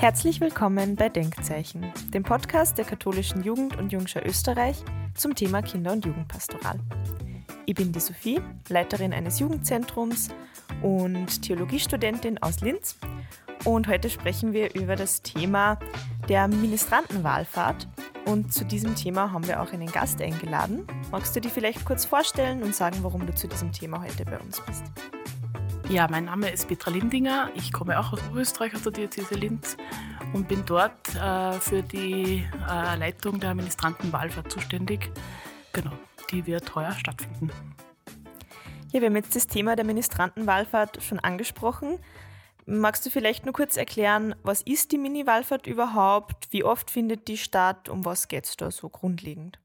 Herzlich willkommen bei Denkzeichen, dem Podcast der katholischen Jugend und Jungschau Österreich zum Thema Kinder- und Jugendpastoral. Ich bin die Sophie, Leiterin eines Jugendzentrums und Theologiestudentin aus Linz. Und heute sprechen wir über das Thema der Ministrantenwahlfahrt. Und zu diesem Thema haben wir auch einen Gast eingeladen. Magst du dich vielleicht kurz vorstellen und sagen, warum du zu diesem Thema heute bei uns bist? Ja, mein Name ist Petra Lindinger. Ich komme auch aus Österreich, aus der Diözese Linz und bin dort äh, für die äh, Leitung der Ministrantenwahlfahrt zuständig. Genau, die wird heuer stattfinden. Ja, wir haben jetzt das Thema der Ministrantenwahlfahrt schon angesprochen. Magst du vielleicht nur kurz erklären, was ist die Mini-Wallfahrt überhaupt? Wie oft findet die statt? Um was geht es da so grundlegend?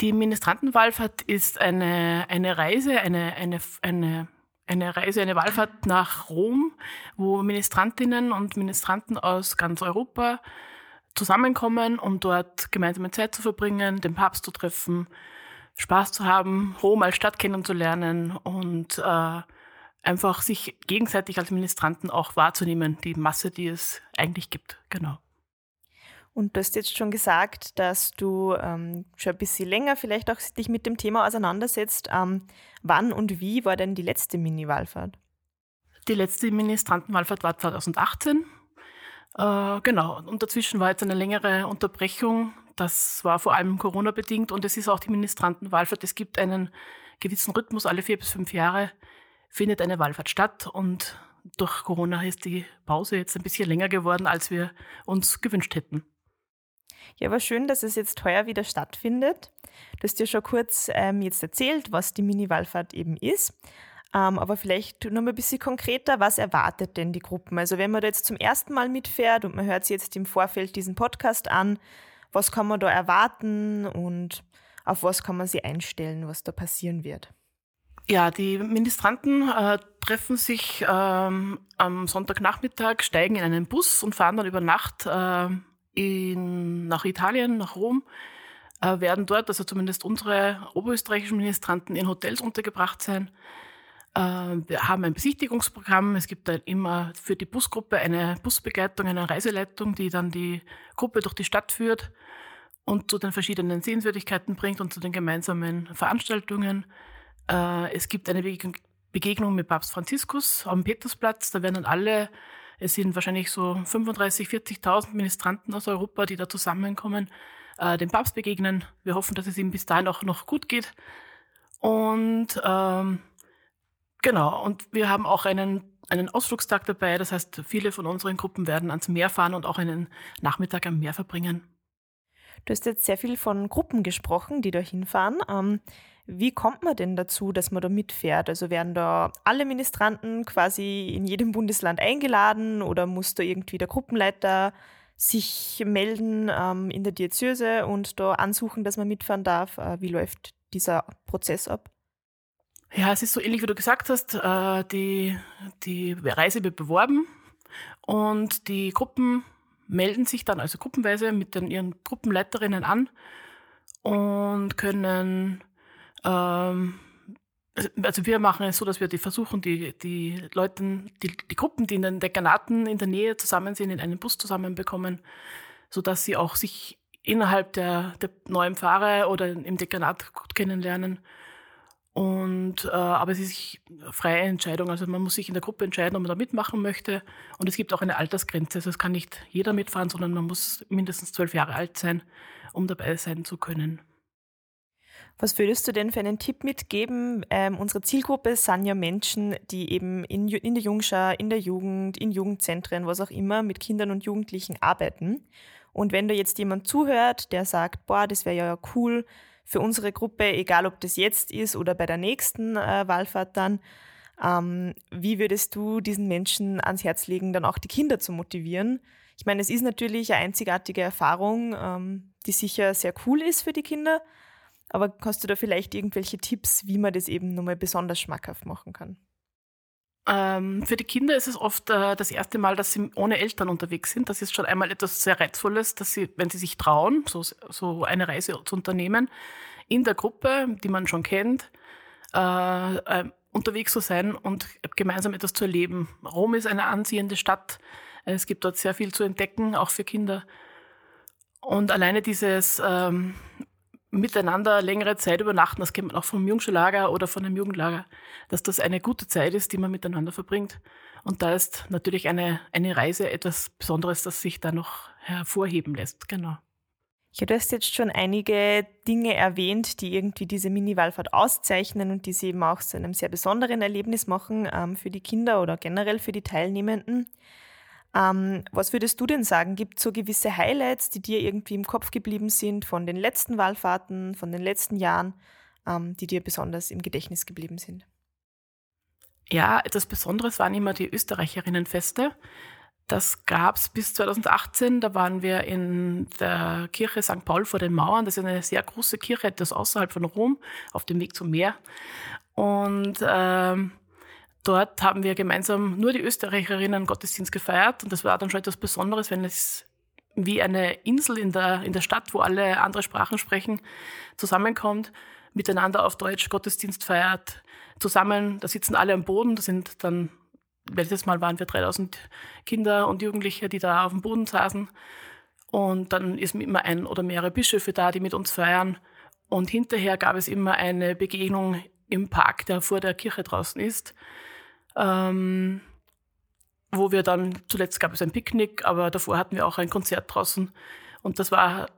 Die Ministrantenwahlfahrt ist eine, eine Reise, eine, eine, eine eine Reise, eine Wallfahrt nach Rom, wo Ministrantinnen und Ministranten aus ganz Europa zusammenkommen, um dort gemeinsame Zeit zu verbringen, den Papst zu treffen, Spaß zu haben, Rom als Stadt kennenzulernen und äh, einfach sich gegenseitig als Ministranten auch wahrzunehmen, die Masse, die es eigentlich gibt. Genau. Und du hast jetzt schon gesagt, dass du ähm, schon ein bisschen länger vielleicht auch dich mit dem Thema auseinandersetzt. Ähm, wann und wie war denn die letzte Mini-Wallfahrt? Die letzte Ministrantenwahlfahrt war 2018. Äh, genau, und dazwischen war jetzt eine längere Unterbrechung. Das war vor allem Corona-bedingt und es ist auch die Ministrantenwahlfahrt. Es gibt einen gewissen Rhythmus, alle vier bis fünf Jahre findet eine Wallfahrt statt und durch Corona ist die Pause jetzt ein bisschen länger geworden, als wir uns gewünscht hätten. Ja, aber schön, dass es jetzt heuer wieder stattfindet. Du hast ja schon kurz ähm, jetzt erzählt, was die Mini-Wallfahrt eben ist. Ähm, aber vielleicht noch mal ein bisschen konkreter, was erwartet denn die Gruppen? Also wenn man da jetzt zum ersten Mal mitfährt und man hört sich jetzt im Vorfeld diesen Podcast an, was kann man da erwarten und auf was kann man sich einstellen, was da passieren wird? Ja, die Ministranten äh, treffen sich ähm, am Sonntagnachmittag, steigen in einen Bus und fahren dann über Nacht äh, in, nach Italien, nach Rom, äh, werden dort, also zumindest unsere oberösterreichischen Ministranten, in Hotels untergebracht sein. Äh, wir haben ein Besichtigungsprogramm. Es gibt da immer für die Busgruppe eine Busbegleitung, eine Reiseleitung, die dann die Gruppe durch die Stadt führt und zu den verschiedenen Sehenswürdigkeiten bringt und zu den gemeinsamen Veranstaltungen. Äh, es gibt eine Begegnung mit Papst Franziskus am Petersplatz. Da werden dann alle es sind wahrscheinlich so 35, 40.000 Ministranten aus Europa, die da zusammenkommen, äh, dem Papst begegnen. Wir hoffen, dass es ihm bis dahin auch noch gut geht. Und ähm, genau, und wir haben auch einen, einen Ausflugstag dabei. Das heißt, viele von unseren Gruppen werden ans Meer fahren und auch einen Nachmittag am Meer verbringen. Du hast jetzt sehr viel von Gruppen gesprochen, die da hinfahren. Ähm, wie kommt man denn dazu, dass man da mitfährt? Also werden da alle Ministranten quasi in jedem Bundesland eingeladen oder muss da irgendwie der Gruppenleiter sich melden ähm, in der Diözese und da ansuchen, dass man mitfahren darf? Äh, wie läuft dieser Prozess ab? Ja, es ist so ähnlich, wie du gesagt hast. Äh, die, die Reise wird beworben und die Gruppen melden sich dann also gruppenweise mit den, ihren Gruppenleiterinnen an und können ähm, also wir machen es so, dass wir die versuchen, die, die Leute, die, die Gruppen, die in den Dekanaten in der Nähe zusammen sind, in einen Bus zusammenbekommen, sodass sie auch sich innerhalb der, der neuen Pfarre oder im Dekanat gut kennenlernen. Und äh, aber es ist freie Entscheidung. Also man muss sich in der Gruppe entscheiden, ob man da mitmachen möchte. Und es gibt auch eine Altersgrenze. Also es kann nicht jeder mitfahren, sondern man muss mindestens zwölf Jahre alt sein, um dabei sein zu können. Was würdest du denn für einen Tipp mitgeben? Ähm, unsere Zielgruppe sind ja Menschen, die eben in, in der Jungschau, in der Jugend, in Jugendzentren, was auch immer, mit Kindern und Jugendlichen arbeiten. Und wenn da jetzt jemand zuhört, der sagt, boah, das wäre ja cool für unsere Gruppe, egal ob das jetzt ist oder bei der nächsten äh, Wahlfahrt dann, ähm, wie würdest du diesen Menschen ans Herz legen, dann auch die Kinder zu motivieren? Ich meine, es ist natürlich eine einzigartige Erfahrung, ähm, die sicher sehr cool ist für die Kinder, aber hast du da vielleicht irgendwelche Tipps, wie man das eben nochmal besonders schmackhaft machen kann? Ähm, für die Kinder ist es oft äh, das erste Mal, dass sie ohne Eltern unterwegs sind. Das ist schon einmal etwas sehr Reizvolles, dass sie, wenn sie sich trauen, so, so eine Reise zu unternehmen, in der Gruppe, die man schon kennt, äh, äh, unterwegs zu sein und gemeinsam etwas zu erleben. Rom ist eine anziehende Stadt. Es gibt dort sehr viel zu entdecken, auch für Kinder. Und alleine dieses ähm, miteinander längere Zeit übernachten, das kennt man auch vom Jungschulager oder von einem Jugendlager, dass das eine gute Zeit ist, die man miteinander verbringt. Und da ist natürlich eine, eine Reise etwas Besonderes, das sich da noch hervorheben lässt. Genau. Ja, du hast jetzt schon einige Dinge erwähnt, die irgendwie diese Mini-Wallfahrt auszeichnen und die sie eben auch zu einem sehr besonderen Erlebnis machen ähm, für die Kinder oder generell für die Teilnehmenden. Ähm, was würdest du denn sagen? Gibt es so gewisse Highlights, die dir irgendwie im Kopf geblieben sind von den letzten Wallfahrten, von den letzten Jahren, ähm, die dir besonders im Gedächtnis geblieben sind? Ja, etwas Besonderes waren immer die Österreicherinnenfeste. Das gab es bis 2018. Da waren wir in der Kirche St. Paul vor den Mauern. Das ist eine sehr große Kirche, etwas außerhalb von Rom, auf dem Weg zum Meer. Und ähm, dort haben wir gemeinsam nur die Österreicherinnen Gottesdienst gefeiert. Und das war dann schon etwas Besonderes, wenn es wie eine Insel in der, in der Stadt, wo alle andere Sprachen sprechen, zusammenkommt, miteinander auf Deutsch Gottesdienst feiert, zusammen, da sitzen alle am Boden, das sind dann, letztes Mal waren wir 3000 Kinder und Jugendliche, die da auf dem Boden saßen. Und dann ist immer ein oder mehrere Bischöfe da, die mit uns feiern. Und hinterher gab es immer eine Begegnung im Park, der vor der Kirche draußen ist ähm, wo wir dann, zuletzt gab es ein Picknick, aber davor hatten wir auch ein Konzert draußen. Und das war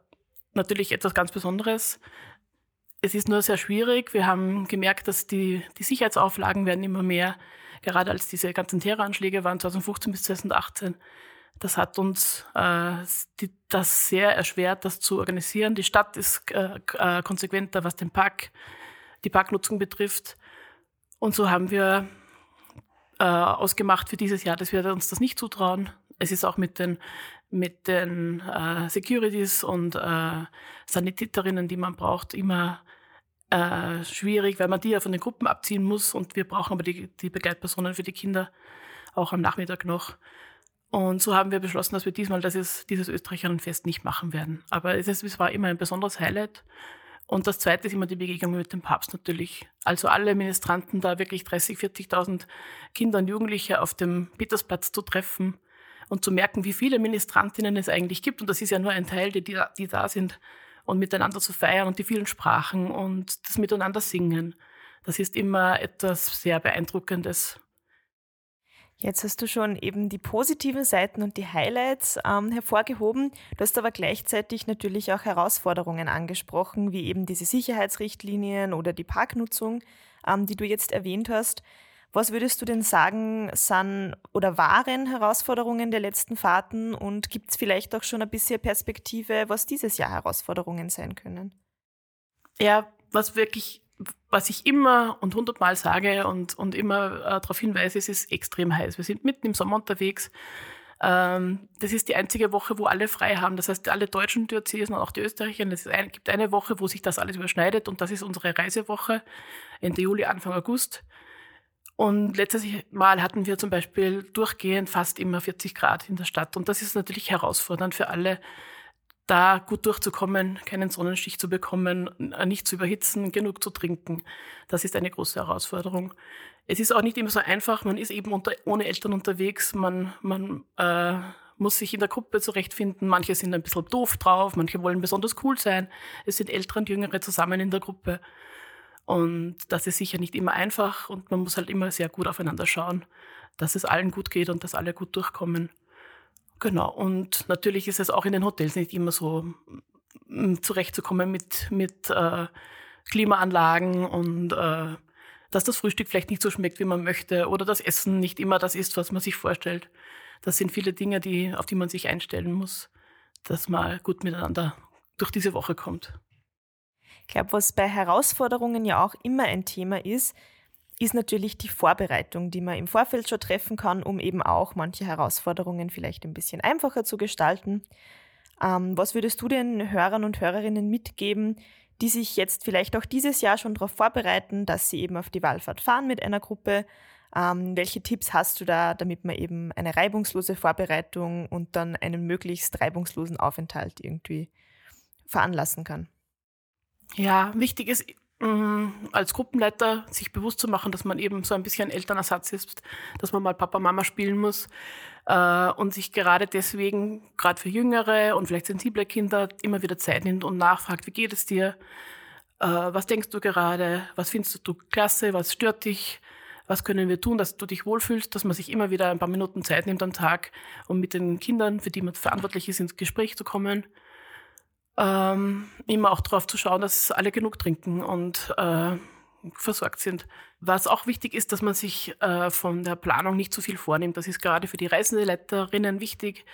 natürlich etwas ganz Besonderes. Es ist nur sehr schwierig. Wir haben gemerkt, dass die, die Sicherheitsauflagen werden immer mehr, gerade als diese ganzen Terroranschläge waren 2015 bis 2018. Das hat uns äh, die, das sehr erschwert, das zu organisieren. Die Stadt ist äh, äh, konsequenter, was den Park, die Parknutzung betrifft. Und so haben wir äh, ausgemacht für dieses Jahr, dass wir uns das nicht zutrauen. Es ist auch mit den, mit den äh, Securities und äh, Sanitäterinnen, die man braucht, immer äh, schwierig, weil man die ja von den Gruppen abziehen muss und wir brauchen aber die, die Begleitpersonen für die Kinder auch am Nachmittag noch. Und so haben wir beschlossen, dass wir diesmal das ist, dieses Österreicherinnenfest nicht machen werden. Aber es, ist, es war immer ein besonderes Highlight. Und das zweite ist immer die Begegnung mit dem Papst natürlich. Also alle Ministranten da wirklich 30, 40.000 Kinder und Jugendliche auf dem Petersplatz zu treffen und zu merken, wie viele Ministrantinnen es eigentlich gibt. Und das ist ja nur ein Teil, die, die da sind. Und miteinander zu feiern und die vielen Sprachen und das Miteinander singen. Das ist immer etwas sehr Beeindruckendes. Jetzt hast du schon eben die positiven Seiten und die Highlights ähm, hervorgehoben. Du hast aber gleichzeitig natürlich auch Herausforderungen angesprochen, wie eben diese Sicherheitsrichtlinien oder die Parknutzung, ähm, die du jetzt erwähnt hast. Was würdest du denn sagen, sind oder waren Herausforderungen der letzten Fahrten und gibt es vielleicht auch schon ein bisschen Perspektive, was dieses Jahr Herausforderungen sein können? Ja, was wirklich was ich immer und hundertmal sage und, und immer äh, darauf hinweise, es ist extrem heiß. Wir sind mitten im Sommer unterwegs. Ähm, das ist die einzige Woche, wo alle frei haben. Das heißt, alle deutschen Diözesen und auch die Österreicher. Es ein, gibt eine Woche, wo sich das alles überschneidet und das ist unsere Reisewoche Ende Juli, Anfang August. Und letztes Mal hatten wir zum Beispiel durchgehend fast immer 40 Grad in der Stadt. Und das ist natürlich herausfordernd für alle, da gut durchzukommen, keinen Sonnenstich zu bekommen, nicht zu überhitzen, genug zu trinken. Das ist eine große Herausforderung. Es ist auch nicht immer so einfach. Man ist eben unter, ohne Eltern unterwegs. Man, man äh, muss sich in der Gruppe zurechtfinden. Manche sind ein bisschen doof drauf, manche wollen besonders cool sein. Es sind Ältere und Jüngere zusammen in der Gruppe. Und das ist sicher nicht immer einfach und man muss halt immer sehr gut aufeinander schauen, dass es allen gut geht und dass alle gut durchkommen. Genau, und natürlich ist es auch in den Hotels nicht immer so mm, zurechtzukommen mit, mit äh, Klimaanlagen und äh, dass das Frühstück vielleicht nicht so schmeckt, wie man möchte oder das Essen nicht immer das ist, was man sich vorstellt. Das sind viele Dinge, die, auf die man sich einstellen muss, dass man gut miteinander durch diese Woche kommt. Ich glaube, was bei Herausforderungen ja auch immer ein Thema ist, ist natürlich die Vorbereitung, die man im Vorfeld schon treffen kann, um eben auch manche Herausforderungen vielleicht ein bisschen einfacher zu gestalten. Ähm, was würdest du den Hörern und Hörerinnen mitgeben, die sich jetzt vielleicht auch dieses Jahr schon darauf vorbereiten, dass sie eben auf die Wallfahrt fahren mit einer Gruppe? Ähm, welche Tipps hast du da, damit man eben eine reibungslose Vorbereitung und dann einen möglichst reibungslosen Aufenthalt irgendwie veranlassen kann? Ja, wichtig ist als Gruppenleiter sich bewusst zu machen, dass man eben so ein bisschen Elternersatz ist, dass man mal Papa, Mama spielen muss äh, und sich gerade deswegen, gerade für jüngere und vielleicht sensible Kinder, immer wieder Zeit nimmt und nachfragt, wie geht es dir? Äh, was denkst du gerade? Was findest du klasse? Was stört dich? was können wir tun, dass du dich wohlfühlst, dass man sich immer wieder ein paar Minuten Zeit nimmt am Tag, um mit den Kindern, für die man verantwortlich ist, ins Gespräch zu kommen. Ähm, immer auch darauf zu schauen, dass alle genug trinken und äh, versorgt sind. Was auch wichtig ist, dass man sich äh, von der Planung nicht zu viel vornimmt. Das ist gerade für die Reiseleiterinnen wichtig,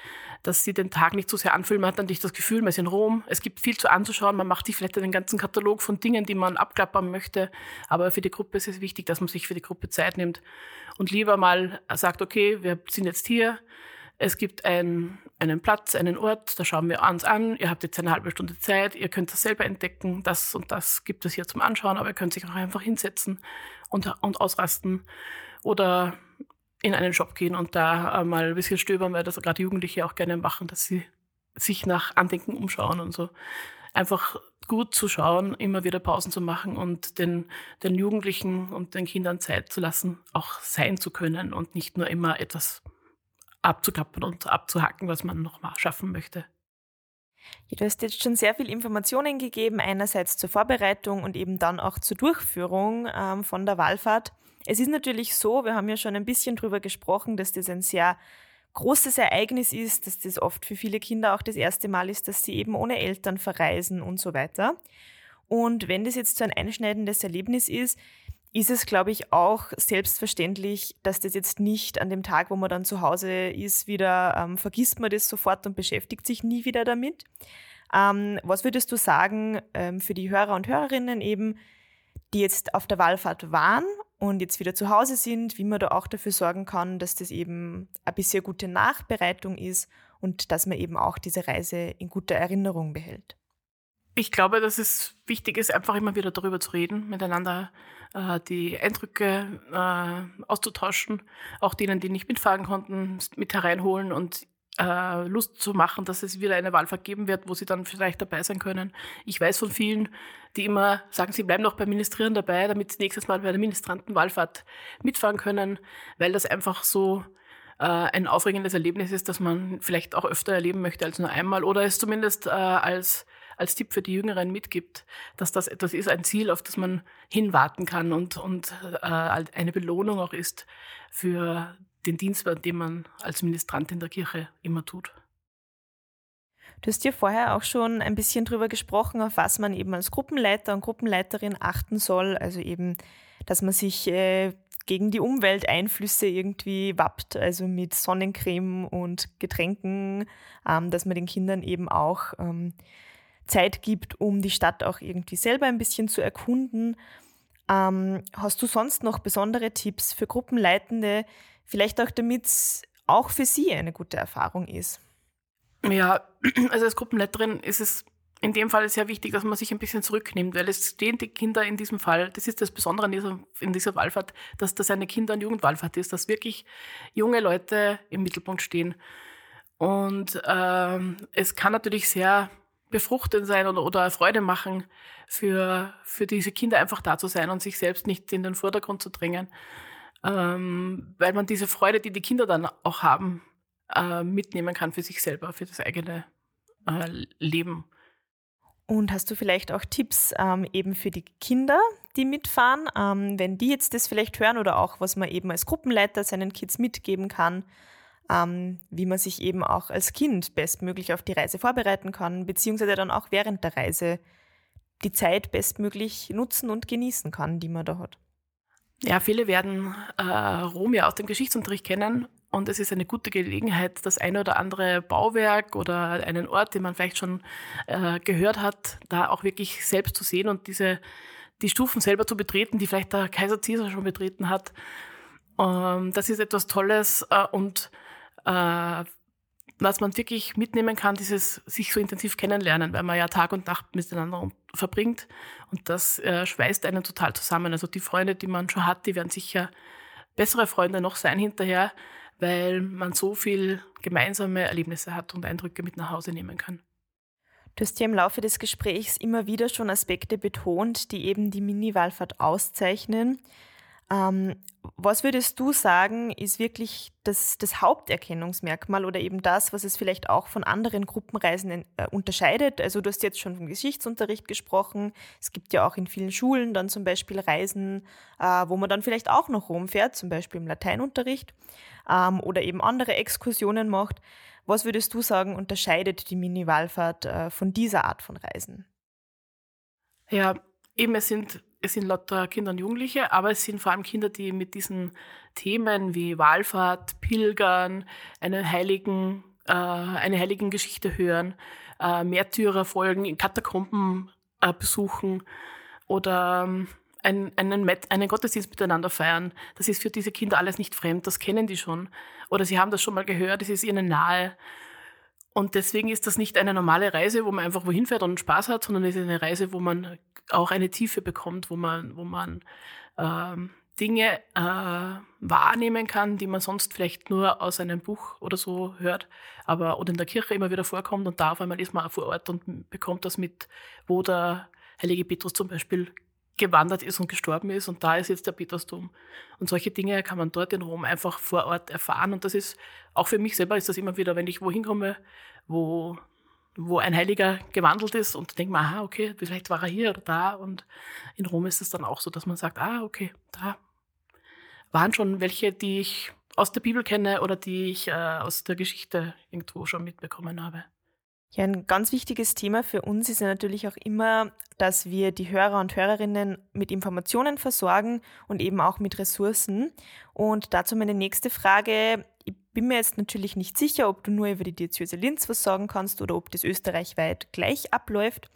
dass sie den Tag nicht zu sehr anfühlen. Man hat dann nicht das Gefühl, man ist in Rom. Es gibt viel zu anzuschauen. Man macht sich vielleicht einen ganzen Katalog von Dingen, die man abklappern möchte. Aber für die Gruppe ist es wichtig, dass man sich für die Gruppe Zeit nimmt und lieber mal sagt, okay, wir sind jetzt hier es gibt ein, einen Platz, einen Ort, da schauen wir uns an. Ihr habt jetzt eine halbe Stunde Zeit, ihr könnt das selber entdecken. Das und das gibt es hier zum Anschauen, aber ihr könnt sich auch einfach hinsetzen und, und ausrasten oder in einen Shop gehen und da mal ein bisschen stöbern, weil das gerade Jugendliche auch gerne machen, dass sie sich nach Andenken umschauen und so. Einfach gut zu schauen, immer wieder Pausen zu machen und den, den Jugendlichen und den Kindern Zeit zu lassen, auch sein zu können und nicht nur immer etwas abzuklappern und abzuhacken, was man noch mal schaffen möchte. Ja, du hast jetzt schon sehr viel Informationen gegeben, einerseits zur Vorbereitung und eben dann auch zur Durchführung ähm, von der Wallfahrt. Es ist natürlich so, wir haben ja schon ein bisschen darüber gesprochen, dass das ein sehr großes Ereignis ist, dass das oft für viele Kinder auch das erste Mal ist, dass sie eben ohne Eltern verreisen und so weiter. Und wenn das jetzt so ein einschneidendes Erlebnis ist, ist es, glaube ich, auch selbstverständlich, dass das jetzt nicht an dem Tag, wo man dann zu Hause ist, wieder ähm, vergisst man das sofort und beschäftigt sich nie wieder damit. Ähm, was würdest du sagen ähm, für die Hörer und Hörerinnen eben, die jetzt auf der Wallfahrt waren und jetzt wieder zu Hause sind, wie man da auch dafür sorgen kann, dass das eben eine bisher gute Nachbereitung ist und dass man eben auch diese Reise in guter Erinnerung behält? Ich glaube, dass es wichtig ist, einfach immer wieder darüber zu reden, miteinander äh, die Eindrücke äh, auszutauschen, auch denen, die nicht mitfahren konnten, mit hereinholen und äh, Lust zu machen, dass es wieder eine Wahlfahrt geben wird, wo sie dann vielleicht dabei sein können. Ich weiß von vielen, die immer sagen, sie bleiben noch beim Ministrieren dabei, damit sie nächstes Mal bei der Ministrantenwahlfahrt mitfahren können, weil das einfach so äh, ein aufregendes Erlebnis ist, das man vielleicht auch öfter erleben möchte als nur einmal oder es zumindest äh, als als Tipp für die Jüngeren mitgibt, dass das etwas ist, ein Ziel, auf das man hinwarten kann und, und äh, eine Belohnung auch ist für den Dienst, den man als Ministrant in der Kirche immer tut. Du hast ja vorher auch schon ein bisschen darüber gesprochen, auf was man eben als Gruppenleiter und Gruppenleiterin achten soll. Also eben, dass man sich äh, gegen die Umwelteinflüsse irgendwie wappt, also mit Sonnencreme und Getränken, ähm, dass man den Kindern eben auch ähm, Zeit gibt, um die Stadt auch irgendwie selber ein bisschen zu erkunden. Ähm, hast du sonst noch besondere Tipps für Gruppenleitende, vielleicht auch damit es auch für sie eine gute Erfahrung ist? Ja, also als Gruppenleiterin ist es in dem Fall sehr wichtig, dass man sich ein bisschen zurücknimmt, weil es stehen die Kinder in diesem Fall, das ist das Besondere in dieser, in dieser Wallfahrt, dass das eine Kinder- und Jugendwallfahrt ist, dass wirklich junge Leute im Mittelpunkt stehen. Und ähm, es kann natürlich sehr befruchtend sein oder, oder Freude machen, für, für diese Kinder einfach da zu sein und sich selbst nicht in den Vordergrund zu drängen. Ähm, weil man diese Freude, die die Kinder dann auch haben, äh, mitnehmen kann für sich selber, für das eigene äh, Leben. Und hast du vielleicht auch Tipps ähm, eben für die Kinder, die mitfahren, ähm, wenn die jetzt das vielleicht hören oder auch, was man eben als Gruppenleiter seinen Kids mitgeben kann? Ähm, wie man sich eben auch als Kind bestmöglich auf die Reise vorbereiten kann, beziehungsweise dann auch während der Reise die Zeit bestmöglich nutzen und genießen kann, die man da hat. Ja, viele werden äh, Rom ja aus dem Geschichtsunterricht kennen und es ist eine gute Gelegenheit, das eine oder andere Bauwerk oder einen Ort, den man vielleicht schon äh, gehört hat, da auch wirklich selbst zu sehen und diese die Stufen selber zu betreten, die vielleicht der Kaiser Caesar schon betreten hat. Ähm, das ist etwas Tolles äh, und äh, was man wirklich mitnehmen kann, dieses sich so intensiv kennenlernen, weil man ja Tag und Nacht miteinander verbringt und das äh, schweißt einen total zusammen. Also die Freunde, die man schon hat, die werden sicher bessere Freunde noch sein hinterher, weil man so viel gemeinsame Erlebnisse hat und Eindrücke mit nach Hause nehmen kann. Du hast ja im Laufe des Gesprächs immer wieder schon Aspekte betont, die eben die Mini-Wallfahrt auszeichnen. Ähm, was würdest du sagen, ist wirklich das, das, Haupterkennungsmerkmal oder eben das, was es vielleicht auch von anderen Gruppenreisen äh, unterscheidet? Also du hast jetzt schon vom Geschichtsunterricht gesprochen. Es gibt ja auch in vielen Schulen dann zum Beispiel Reisen, äh, wo man dann vielleicht auch noch rumfährt, zum Beispiel im Lateinunterricht ähm, oder eben andere Exkursionen macht. Was würdest du sagen, unterscheidet die Mini-Wallfahrt äh, von dieser Art von Reisen? Ja, eben es sind, es sind lauter Kinder und Jugendliche, aber es sind vor allem Kinder, die mit diesen Themen wie Wallfahrt, Pilgern, einen heiligen, äh, eine heiligen Geschichte hören, äh, Märtyrer folgen, Katakomben äh, besuchen oder ähm, ein, einen, einen Gottesdienst miteinander feiern. Das ist für diese Kinder alles nicht fremd, das kennen die schon. Oder sie haben das schon mal gehört, es ist ihnen nahe. Und deswegen ist das nicht eine normale Reise, wo man einfach wohin fährt und Spaß hat, sondern es ist eine Reise, wo man auch eine Tiefe bekommt, wo man, wo man ähm, Dinge äh, wahrnehmen kann, die man sonst vielleicht nur aus einem Buch oder so hört, aber oder in der Kirche immer wieder vorkommt und da auf einmal ist man vor Ort und bekommt das mit, wo der heilige Petrus zum Beispiel gewandert ist und gestorben ist und da ist jetzt der Petersdom. Und solche Dinge kann man dort in Rom einfach vor Ort erfahren und das ist, auch für mich selber ist das immer wieder, wenn ich wohin komme, wo, wo ein Heiliger gewandelt ist und denkt man, aha, okay, vielleicht war er hier oder da und in Rom ist es dann auch so, dass man sagt, ah, okay, da waren schon welche, die ich aus der Bibel kenne oder die ich äh, aus der Geschichte irgendwo schon mitbekommen habe. Ja, ein ganz wichtiges Thema für uns ist ja natürlich auch immer, dass wir die Hörer und Hörerinnen mit Informationen versorgen und eben auch mit Ressourcen. Und dazu meine nächste Frage. Bin mir jetzt natürlich nicht sicher, ob du nur über die Diözese Linz was sagen kannst oder ob das österreichweit gleich abläuft.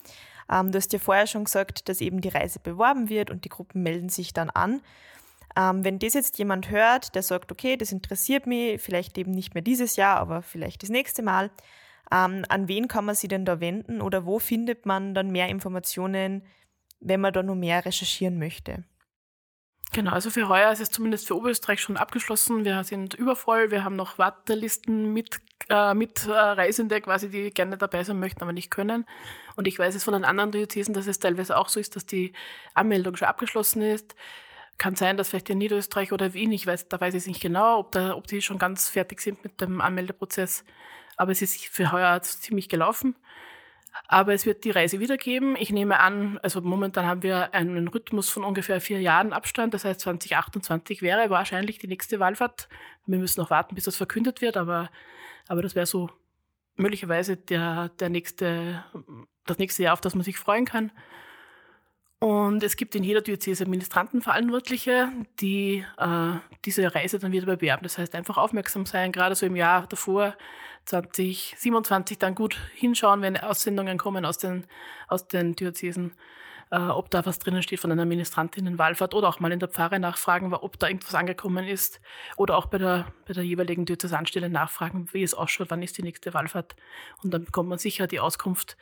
Ähm, du hast ja vorher schon gesagt, dass eben die Reise beworben wird und die Gruppen melden sich dann an. Ähm, wenn das jetzt jemand hört, der sagt, okay, das interessiert mich, vielleicht eben nicht mehr dieses Jahr, aber vielleicht das nächste Mal, ähm, an wen kann man sich denn da wenden oder wo findet man dann mehr Informationen, wenn man da noch mehr recherchieren möchte? Genau, also für heuer ist es zumindest für Oberösterreich schon abgeschlossen. Wir sind übervoll, wir haben noch Wartelisten mit, äh, mit äh, Reisende quasi, die gerne dabei sein möchten, aber nicht können. Und ich weiß es von den anderen Diözesen, dass es teilweise auch so ist, dass die Anmeldung schon abgeschlossen ist. Kann sein, dass vielleicht in Niederösterreich oder Wien, ich weiß, da weiß ich es nicht genau, ob, da, ob die schon ganz fertig sind mit dem Anmeldeprozess aber es ist für heuer ziemlich gelaufen. Aber es wird die Reise wiedergeben. Ich nehme an, also momentan haben wir einen Rhythmus von ungefähr vier Jahren Abstand. Das heißt, 2028 wäre wahrscheinlich die nächste Wahlfahrt. Wir müssen noch warten, bis das verkündet wird, aber, aber das wäre so möglicherweise der, der nächste, das nächste Jahr, auf das man sich freuen kann. Und es gibt in jeder Diözese Ministrantenverantwortliche, die äh, diese Reise dann wieder bewerben. Das heißt, einfach aufmerksam sein, gerade so im Jahr davor, 2027, dann gut hinschauen, wenn Aussendungen kommen aus den, aus den Diözesen, äh, ob da was drinnen steht von einer Ministrantinnenwahlfahrt oder auch mal in der Pfarre nachfragen, ob da irgendwas angekommen ist oder auch bei der, bei der jeweiligen Diözesanstelle nachfragen, wie es ausschaut, wann ist die nächste Wahlfahrt. Und dann bekommt man sicher die Auskunft,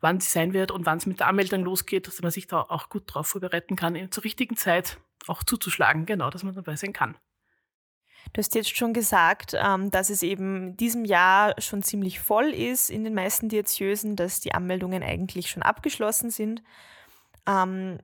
wann sie sein wird und wann es mit der Anmeldung losgeht, dass man sich da auch gut drauf vorbereiten kann, zur richtigen Zeit auch zuzuschlagen, genau, dass man dabei sein kann. Du hast jetzt schon gesagt, ähm, dass es eben diesem Jahr schon ziemlich voll ist in den meisten Diözesen, dass die Anmeldungen eigentlich schon abgeschlossen sind. Ähm,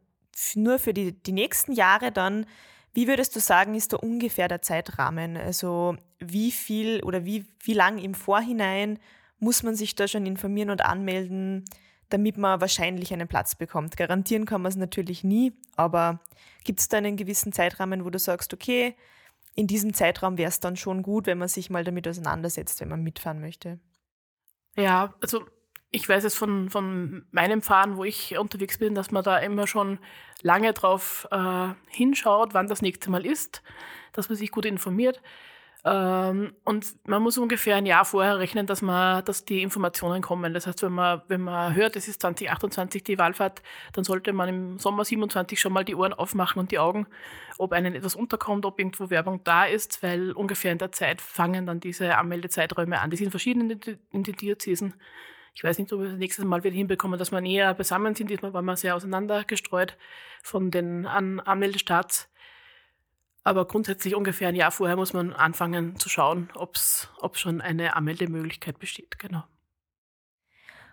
nur für die, die nächsten Jahre dann, wie würdest du sagen, ist da ungefähr der Zeitrahmen? Also wie viel oder wie, wie lang im Vorhinein muss man sich da schon informieren und anmelden, damit man wahrscheinlich einen Platz bekommt. Garantieren kann man es natürlich nie, aber gibt es da einen gewissen Zeitrahmen, wo du sagst, okay, in diesem Zeitraum wäre es dann schon gut, wenn man sich mal damit auseinandersetzt, wenn man mitfahren möchte? Ja, also ich weiß es von, von meinem Fahren, wo ich unterwegs bin, dass man da immer schon lange drauf äh, hinschaut, wann das nächste Mal ist, dass man sich gut informiert. Ähm, und man muss ungefähr ein Jahr vorher rechnen, dass man, dass die Informationen kommen. Das heißt, wenn man, wenn man hört, es ist 2028 die Wahlfahrt, dann sollte man im Sommer 27 schon mal die Ohren aufmachen und die Augen, ob einem etwas unterkommt, ob irgendwo Werbung da ist, weil ungefähr in der Zeit fangen dann diese Anmeldezeiträume an. Die sind verschieden in den Diözesen. Ich weiß nicht, ob wir das nächste Mal wieder hinbekommen, dass wir näher beisammen sind. Diesmal waren wir sehr auseinander gestreut von den An Anmeldestarts. Aber grundsätzlich ungefähr ein Jahr vorher muss man anfangen zu schauen, ob schon eine Anmeldemöglichkeit besteht. Genau.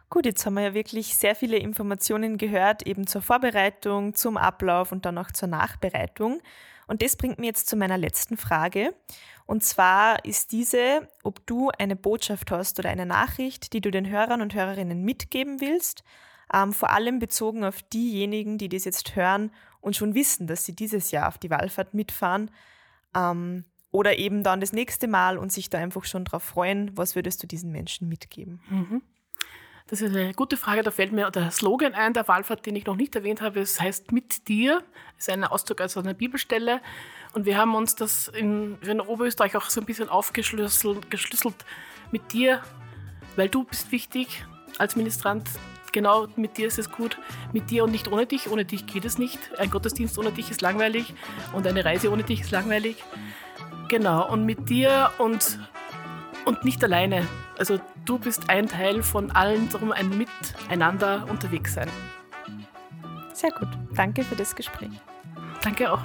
Gut, jetzt haben wir ja wirklich sehr viele Informationen gehört, eben zur Vorbereitung, zum Ablauf und dann auch zur Nachbereitung. Und das bringt mich jetzt zu meiner letzten Frage. Und zwar ist diese, ob du eine Botschaft hast oder eine Nachricht, die du den Hörern und Hörerinnen mitgeben willst, ähm, vor allem bezogen auf diejenigen, die das jetzt hören und schon wissen, dass sie dieses Jahr auf die Wallfahrt mitfahren ähm, oder eben dann das nächste Mal und sich da einfach schon drauf freuen. Was würdest du diesen Menschen mitgeben? Mhm. Das ist eine gute Frage. Da fällt mir der Slogan ein der Wallfahrt, den ich noch nicht erwähnt habe. Es heißt mit dir. Das ist ein Ausdruck aus einer Bibelstelle. Und wir haben uns das in, in Oberösterreich auch so ein bisschen aufgeschlüsselt geschlüsselt. mit dir, weil du bist wichtig als Ministrant. Genau, mit dir ist es gut. Mit dir und nicht ohne dich. Ohne dich geht es nicht. Ein Gottesdienst ohne dich ist langweilig und eine Reise ohne dich ist langweilig. Genau, und mit dir und und nicht alleine. Also du bist ein Teil von allen, darum ein Miteinander unterwegs sein. Sehr gut. Danke für das Gespräch. Danke auch.